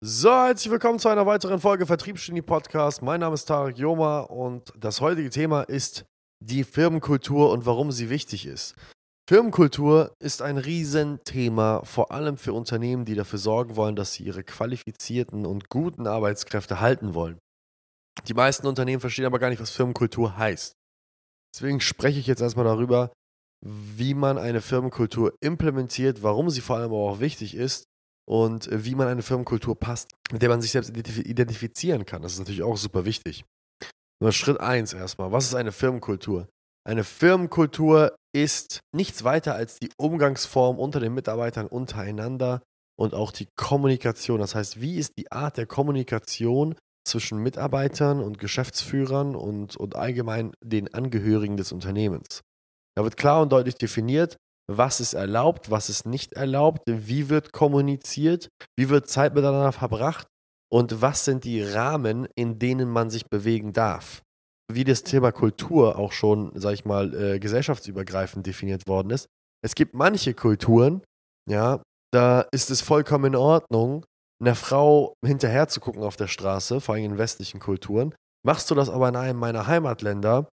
So, herzlich willkommen zu einer weiteren Folge Vertriebsgenie Podcast. Mein Name ist Tarek Joma und das heutige Thema ist die Firmenkultur und warum sie wichtig ist. Firmenkultur ist ein Riesenthema, vor allem für Unternehmen, die dafür sorgen wollen, dass sie ihre qualifizierten und guten Arbeitskräfte halten wollen. Die meisten Unternehmen verstehen aber gar nicht, was Firmenkultur heißt. Deswegen spreche ich jetzt erstmal darüber, wie man eine Firmenkultur implementiert, warum sie vor allem auch wichtig ist und äh, wie man eine Firmenkultur passt, mit der man sich selbst identifizieren kann. Das ist natürlich auch super wichtig. Nur Schritt 1 erstmal. Was ist eine Firmenkultur? Eine Firmenkultur ist nichts weiter als die Umgangsform unter den Mitarbeitern untereinander und auch die Kommunikation. Das heißt, wie ist die Art der Kommunikation zwischen Mitarbeitern und Geschäftsführern und, und allgemein den Angehörigen des Unternehmens? Da wird klar und deutlich definiert, was ist erlaubt, was ist nicht erlaubt, wie wird kommuniziert, wie wird Zeit miteinander verbracht und was sind die Rahmen, in denen man sich bewegen darf. Wie das Thema Kultur auch schon, sag ich mal, äh, gesellschaftsübergreifend definiert worden ist. Es gibt manche Kulturen, ja, da ist es vollkommen in Ordnung, einer Frau hinterher zu gucken auf der Straße, vor allem in westlichen Kulturen. Machst du das aber in einem meiner Heimatländer,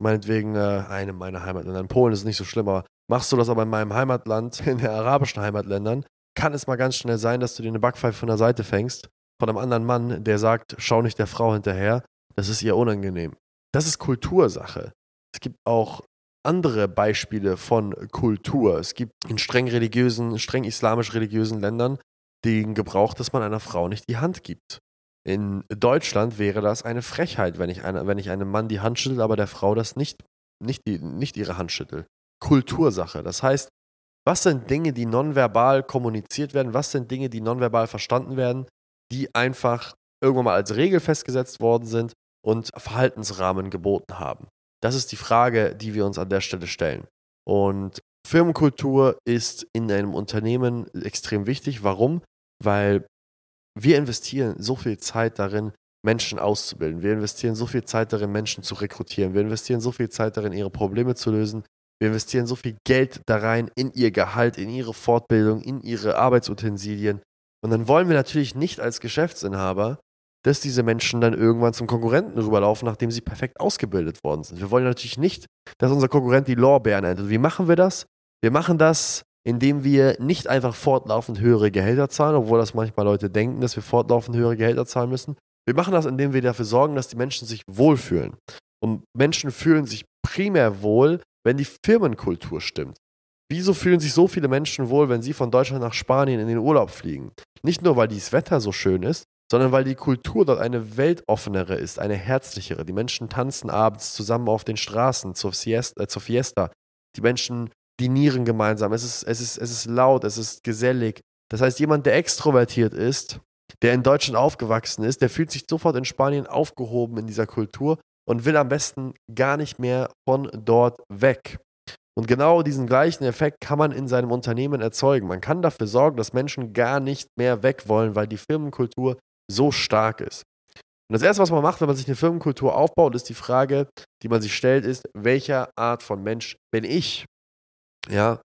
meinetwegen äh, einem meiner Heimatländer, in Polen ist es nicht so schlimm, aber Machst du das aber in meinem Heimatland, in den arabischen Heimatländern, kann es mal ganz schnell sein, dass du dir eine Backpfeife von der Seite fängst, von einem anderen Mann, der sagt, schau nicht der Frau hinterher, das ist ihr unangenehm. Das ist Kultursache. Es gibt auch andere Beispiele von Kultur. Es gibt in streng religiösen, streng islamisch-religiösen Ländern den Gebrauch, dass man einer Frau nicht die Hand gibt. In Deutschland wäre das eine Frechheit, wenn ich, eine, wenn ich einem Mann die Hand schüttel, aber der Frau das nicht, nicht, die, nicht ihre Hand schüttel. Kultursache. Das heißt, was sind Dinge, die nonverbal kommuniziert werden? Was sind Dinge, die nonverbal verstanden werden, die einfach irgendwann mal als Regel festgesetzt worden sind und Verhaltensrahmen geboten haben? Das ist die Frage, die wir uns an der Stelle stellen. Und Firmenkultur ist in einem Unternehmen extrem wichtig. Warum? Weil wir investieren so viel Zeit darin, Menschen auszubilden. Wir investieren so viel Zeit darin, Menschen zu rekrutieren. Wir investieren so viel Zeit darin, ihre Probleme zu lösen. Wir investieren so viel Geld da rein in ihr Gehalt, in ihre Fortbildung, in ihre Arbeitsutensilien. Und dann wollen wir natürlich nicht als Geschäftsinhaber, dass diese Menschen dann irgendwann zum Konkurrenten rüberlaufen, nachdem sie perfekt ausgebildet worden sind. Wir wollen natürlich nicht, dass unser Konkurrent die Lorbeeren erntet. Wie machen wir das? Wir machen das, indem wir nicht einfach fortlaufend höhere Gehälter zahlen, obwohl das manchmal Leute denken, dass wir fortlaufend höhere Gehälter zahlen müssen. Wir machen das, indem wir dafür sorgen, dass die Menschen sich wohlfühlen. Und Menschen fühlen sich primär wohl, wenn die Firmenkultur stimmt. Wieso fühlen sich so viele Menschen wohl, wenn sie von Deutschland nach Spanien in den Urlaub fliegen? Nicht nur, weil das Wetter so schön ist, sondern weil die Kultur dort eine weltoffenere ist, eine herzlichere. Die Menschen tanzen abends zusammen auf den Straßen zur, Siesta, äh, zur Fiesta. Die Menschen dinieren gemeinsam. Es ist, es, ist, es ist laut, es ist gesellig. Das heißt, jemand, der extrovertiert ist, der in Deutschland aufgewachsen ist, der fühlt sich sofort in Spanien aufgehoben in dieser Kultur und will am besten gar nicht mehr von dort weg. Und genau diesen gleichen Effekt kann man in seinem Unternehmen erzeugen. Man kann dafür sorgen, dass Menschen gar nicht mehr weg wollen, weil die Firmenkultur so stark ist. Und das Erste, was man macht, wenn man sich eine Firmenkultur aufbaut, ist die Frage, die man sich stellt, ist, welcher Art von Mensch bin ich? Ja,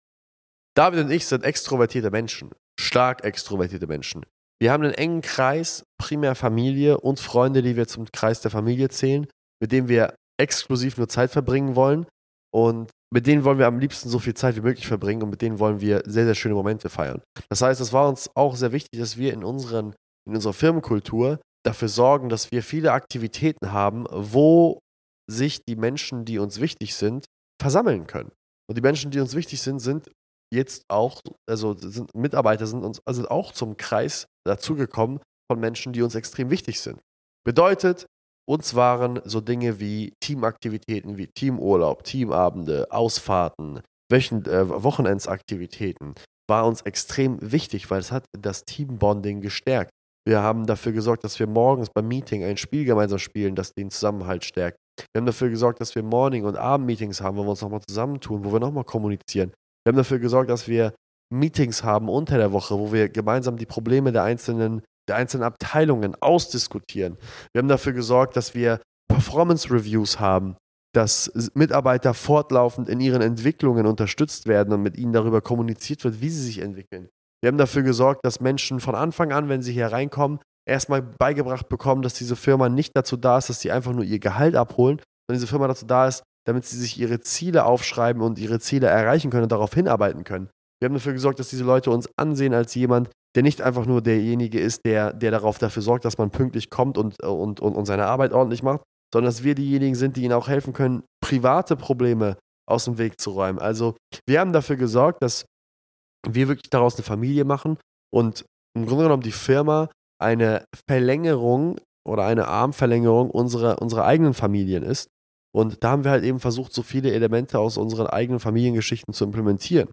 David und ich sind extrovertierte Menschen, stark extrovertierte Menschen. Wir haben einen engen Kreis, primär Familie und Freunde, die wir zum Kreis der Familie zählen mit denen wir exklusiv nur Zeit verbringen wollen. Und mit denen wollen wir am liebsten so viel Zeit wie möglich verbringen und mit denen wollen wir sehr, sehr schöne Momente feiern. Das heißt, es war uns auch sehr wichtig, dass wir in, unseren, in unserer Firmenkultur dafür sorgen, dass wir viele Aktivitäten haben, wo sich die Menschen, die uns wichtig sind, versammeln können. Und die Menschen, die uns wichtig sind, sind jetzt auch, also sind Mitarbeiter sind uns also auch zum Kreis dazugekommen von Menschen, die uns extrem wichtig sind. Bedeutet, uns waren so Dinge wie Teamaktivitäten wie Teamurlaub, Teamabende, Ausfahrten, Wöchent äh, Wochenendsaktivitäten war uns extrem wichtig, weil es hat das Teambonding gestärkt. Wir haben dafür gesorgt, dass wir morgens beim Meeting ein Spiel gemeinsam spielen, das den Zusammenhalt stärkt. Wir haben dafür gesorgt, dass wir Morning- und Abendmeetings haben, wo wir uns nochmal zusammentun, wo wir nochmal kommunizieren. Wir haben dafür gesorgt, dass wir Meetings haben unter der Woche, wo wir gemeinsam die Probleme der einzelnen der einzelnen Abteilungen ausdiskutieren. Wir haben dafür gesorgt, dass wir Performance Reviews haben, dass Mitarbeiter fortlaufend in ihren Entwicklungen unterstützt werden und mit ihnen darüber kommuniziert wird, wie sie sich entwickeln. Wir haben dafür gesorgt, dass Menschen von Anfang an, wenn sie hier reinkommen, erstmal beigebracht bekommen, dass diese Firma nicht dazu da ist, dass sie einfach nur ihr Gehalt abholen, sondern diese Firma dazu da ist, damit sie sich ihre Ziele aufschreiben und ihre Ziele erreichen können und darauf hinarbeiten können. Wir haben dafür gesorgt, dass diese Leute uns ansehen als jemand, der nicht einfach nur derjenige ist, der, der darauf dafür sorgt, dass man pünktlich kommt und, und, und, und seine Arbeit ordentlich macht, sondern dass wir diejenigen sind, die ihnen auch helfen können, private Probleme aus dem Weg zu räumen. Also wir haben dafür gesorgt, dass wir wirklich daraus eine Familie machen und im Grunde genommen die Firma eine Verlängerung oder eine Armverlängerung unserer, unserer eigenen Familien ist. Und da haben wir halt eben versucht, so viele Elemente aus unseren eigenen Familiengeschichten zu implementieren.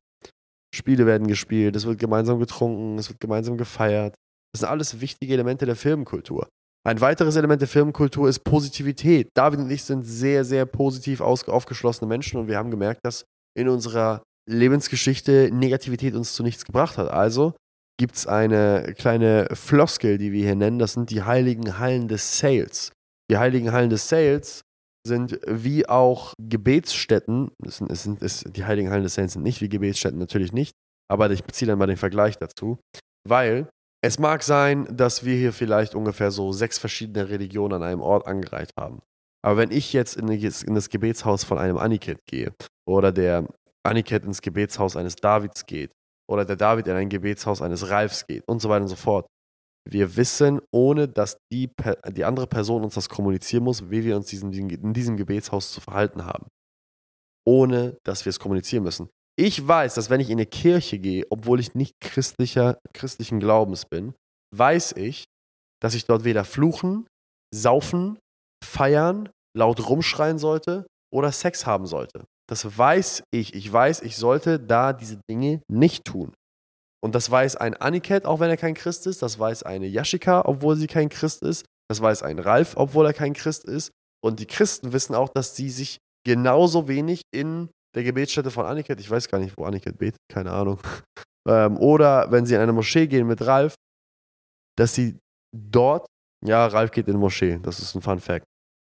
Spiele werden gespielt, es wird gemeinsam getrunken, es wird gemeinsam gefeiert. Das sind alles wichtige Elemente der Firmenkultur. Ein weiteres Element der Firmenkultur ist Positivität. David und ich sind sehr, sehr positiv aufgeschlossene Menschen und wir haben gemerkt, dass in unserer Lebensgeschichte Negativität uns zu nichts gebracht hat. Also gibt es eine kleine Floskel, die wir hier nennen. Das sind die heiligen Hallen des Sales. Die heiligen Hallen des Sales sind wie auch Gebetsstätten. Es sind, es sind, es, die heiligen Hallen des Sales sind nicht wie Gebetsstätten, natürlich nicht. Aber ich beziehe dann mal den Vergleich dazu. Weil es mag sein, dass wir hier vielleicht ungefähr so sechs verschiedene Religionen an einem Ort angereiht haben. Aber wenn ich jetzt in das Gebetshaus von einem Aniket gehe oder der Aniket ins Gebetshaus eines Davids geht oder der David in ein Gebetshaus eines Ralfs geht und so weiter und so fort. Wir wissen, ohne dass die, die andere Person uns das kommunizieren muss, wie wir uns diesen, in diesem Gebetshaus zu verhalten haben. Ohne dass wir es kommunizieren müssen. Ich weiß, dass wenn ich in eine Kirche gehe, obwohl ich nicht christlicher, christlichen Glaubens bin, weiß ich, dass ich dort weder fluchen, saufen, feiern, laut rumschreien sollte oder Sex haben sollte. Das weiß ich. Ich weiß, ich sollte da diese Dinge nicht tun. Und das weiß ein Aniket, auch wenn er kein Christ ist. Das weiß eine Yashika, obwohl sie kein Christ ist. Das weiß ein Ralf, obwohl er kein Christ ist. Und die Christen wissen auch, dass sie sich genauso wenig in der Gebetsstätte von Aniket, ich weiß gar nicht, wo Aniket betet, keine Ahnung. ähm, oder wenn sie in eine Moschee gehen mit Ralf, dass sie dort, ja, Ralf geht in die Moschee, das ist ein Fun Fact.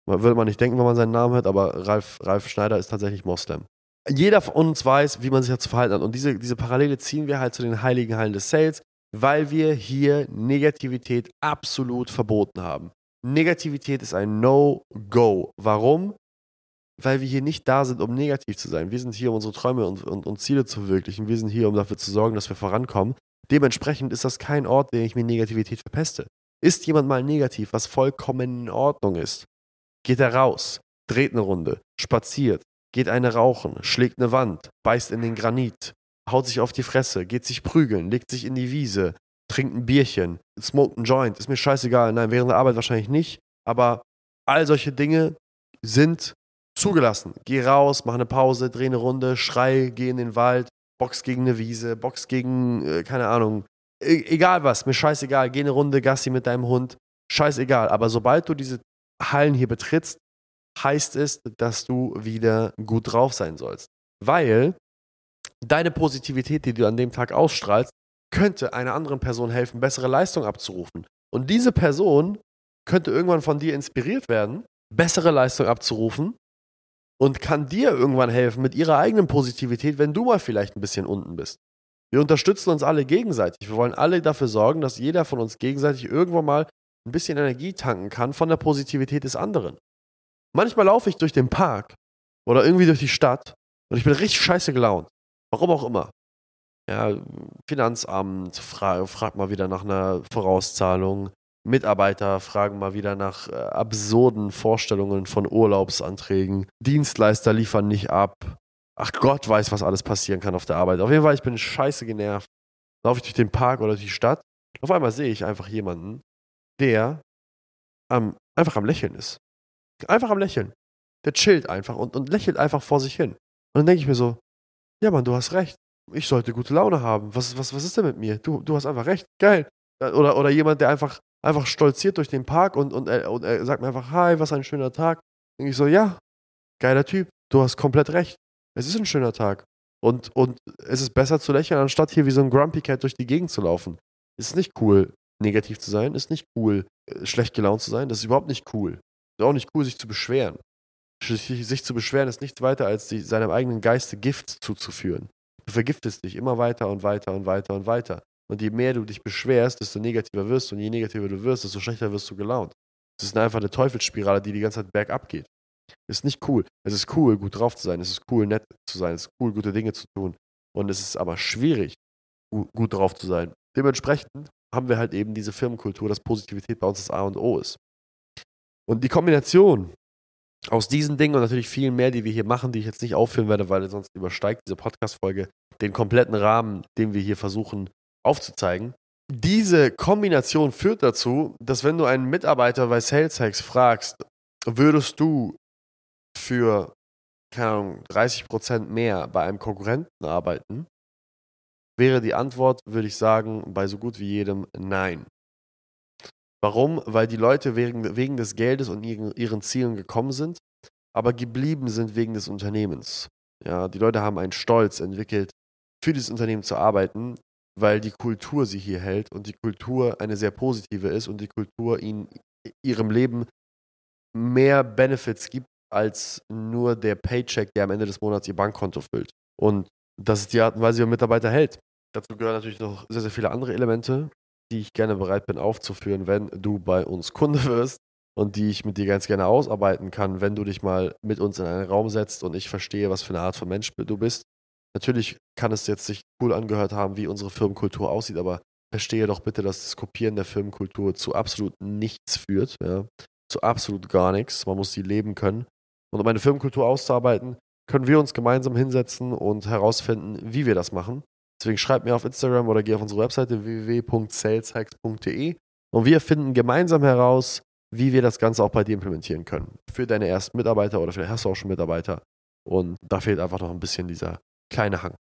Würde man nicht denken, wenn man seinen Namen hört, aber Ralf, Ralf Schneider ist tatsächlich Moslem. Jeder von uns weiß, wie man sich dazu verhalten hat. Und diese, diese Parallele ziehen wir halt zu den heiligen Hallen des Sales, weil wir hier Negativität absolut verboten haben. Negativität ist ein No-Go. Warum? Weil wir hier nicht da sind, um negativ zu sein. Wir sind hier, um unsere Träume und, und, und Ziele zu verwirklichen. Wir sind hier, um dafür zu sorgen, dass wir vorankommen. Dementsprechend ist das kein Ort, den ich mir Negativität verpeste. Ist jemand mal negativ, was vollkommen in Ordnung ist, geht er raus, dreht eine Runde, spaziert, geht eine rauchen, schlägt eine Wand, beißt in den Granit, haut sich auf die Fresse, geht sich prügeln, legt sich in die Wiese, trinkt ein Bierchen, smoked ein Joint, ist mir scheißegal. Nein, während der Arbeit wahrscheinlich nicht, aber all solche Dinge sind zugelassen. Geh raus, mach eine Pause, dreh eine Runde, schrei, geh in den Wald, box gegen eine Wiese, box gegen, äh, keine Ahnung, e egal was, mir scheißegal, geh eine Runde Gassi mit deinem Hund, scheißegal. Aber sobald du diese Hallen hier betrittst, heißt es, dass du wieder gut drauf sein sollst. Weil deine Positivität, die du an dem Tag ausstrahlst, könnte einer anderen Person helfen, bessere Leistung abzurufen. Und diese Person könnte irgendwann von dir inspiriert werden, bessere Leistung abzurufen und kann dir irgendwann helfen mit ihrer eigenen Positivität, wenn du mal vielleicht ein bisschen unten bist. Wir unterstützen uns alle gegenseitig. Wir wollen alle dafür sorgen, dass jeder von uns gegenseitig irgendwann mal ein bisschen Energie tanken kann von der Positivität des anderen. Manchmal laufe ich durch den Park oder irgendwie durch die Stadt und ich bin richtig scheiße gelaunt. Warum auch immer. Ja, Finanzamt fra fragt mal wieder nach einer Vorauszahlung. Mitarbeiter fragen mal wieder nach äh, absurden Vorstellungen von Urlaubsanträgen. Dienstleister liefern nicht ab. Ach Gott weiß, was alles passieren kann auf der Arbeit. Auf jeden Fall, ich bin scheiße genervt. Laufe ich durch den Park oder durch die Stadt. Auf einmal sehe ich einfach jemanden, der am, einfach am Lächeln ist. Einfach am Lächeln. Der chillt einfach und, und lächelt einfach vor sich hin. Und dann denke ich mir so, ja Mann, du hast recht. Ich sollte gute Laune haben. Was, was, was ist denn mit mir? Du, du hast einfach recht. Geil. Oder, oder jemand, der einfach, einfach stolziert durch den Park und, und, er, und er sagt mir einfach, hi, was ein schöner Tag. Denke ich so, ja, geiler Typ. Du hast komplett recht. Es ist ein schöner Tag. Und, und es ist besser zu lächeln, anstatt hier wie so ein Grumpy Cat durch die Gegend zu laufen. Ist nicht cool negativ zu sein, ist nicht cool. Äh, schlecht gelaunt zu sein, das ist überhaupt nicht cool. Ist auch nicht cool, sich zu beschweren. Sich zu beschweren ist nichts weiter, als seinem eigenen Geiste Gift zuzuführen. Du vergiftest dich immer weiter und weiter und weiter und weiter. Und je mehr du dich beschwerst, desto negativer wirst du. Und je negativer du wirst, desto schlechter wirst du gelaunt. Es ist einfach eine Teufelsspirale, die die ganze Zeit bergab geht. Ist nicht cool. Es ist cool, gut drauf zu sein. Es ist cool, nett zu sein. Es ist cool, gute Dinge zu tun. Und es ist aber schwierig, gut drauf zu sein. Dementsprechend haben wir halt eben diese Firmenkultur, dass Positivität bei uns das A und O ist. Und die Kombination aus diesen Dingen und natürlich vielen mehr, die wir hier machen, die ich jetzt nicht aufführen werde, weil sonst übersteigt diese Podcast-Folge den kompletten Rahmen, den wir hier versuchen aufzuzeigen. Diese Kombination führt dazu, dass wenn du einen Mitarbeiter bei SalesHacks fragst, würdest du für, keine Ahnung, 30% mehr bei einem Konkurrenten arbeiten, wäre die Antwort, würde ich sagen, bei so gut wie jedem Nein. Warum? Weil die Leute wegen, wegen des Geldes und ihren, ihren Zielen gekommen sind, aber geblieben sind wegen des Unternehmens. Ja, die Leute haben einen Stolz entwickelt, für dieses Unternehmen zu arbeiten, weil die Kultur sie hier hält und die Kultur eine sehr positive ist und die Kultur ihnen ihrem Leben mehr Benefits gibt als nur der Paycheck, der am Ende des Monats ihr Bankkonto füllt. Und das ist die Art und Weise, wie man Mitarbeiter hält. Dazu gehören natürlich noch sehr, sehr viele andere Elemente, die ich gerne bereit bin aufzuführen, wenn du bei uns Kunde wirst und die ich mit dir ganz gerne ausarbeiten kann, wenn du dich mal mit uns in einen Raum setzt und ich verstehe, was für eine Art von Mensch du bist. Natürlich kann es jetzt sich cool angehört haben, wie unsere Firmenkultur aussieht, aber verstehe doch bitte, dass das Kopieren der Firmenkultur zu absolut nichts führt, ja, zu absolut gar nichts. Man muss sie leben können. Und um eine Firmenkultur auszuarbeiten, können wir uns gemeinsam hinsetzen und herausfinden, wie wir das machen. Deswegen schreib mir auf Instagram oder geh auf unsere Webseite www.saleshacks.de und wir finden gemeinsam heraus, wie wir das Ganze auch bei dir implementieren können. Für deine ersten Mitarbeiter oder vielleicht hast du auch schon Mitarbeiter. Und da fehlt einfach noch ein bisschen dieser kleine Hang.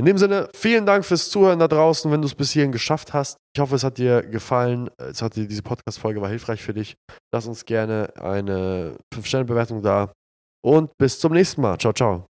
In dem Sinne, vielen Dank fürs Zuhören da draußen, wenn du es bis hierhin geschafft hast. Ich hoffe, es hat dir gefallen. Es hat dir, diese Podcast-Folge war hilfreich für dich. Lass uns gerne eine 5-Sterne-Bewertung da. Und bis zum nächsten Mal. Ciao, ciao.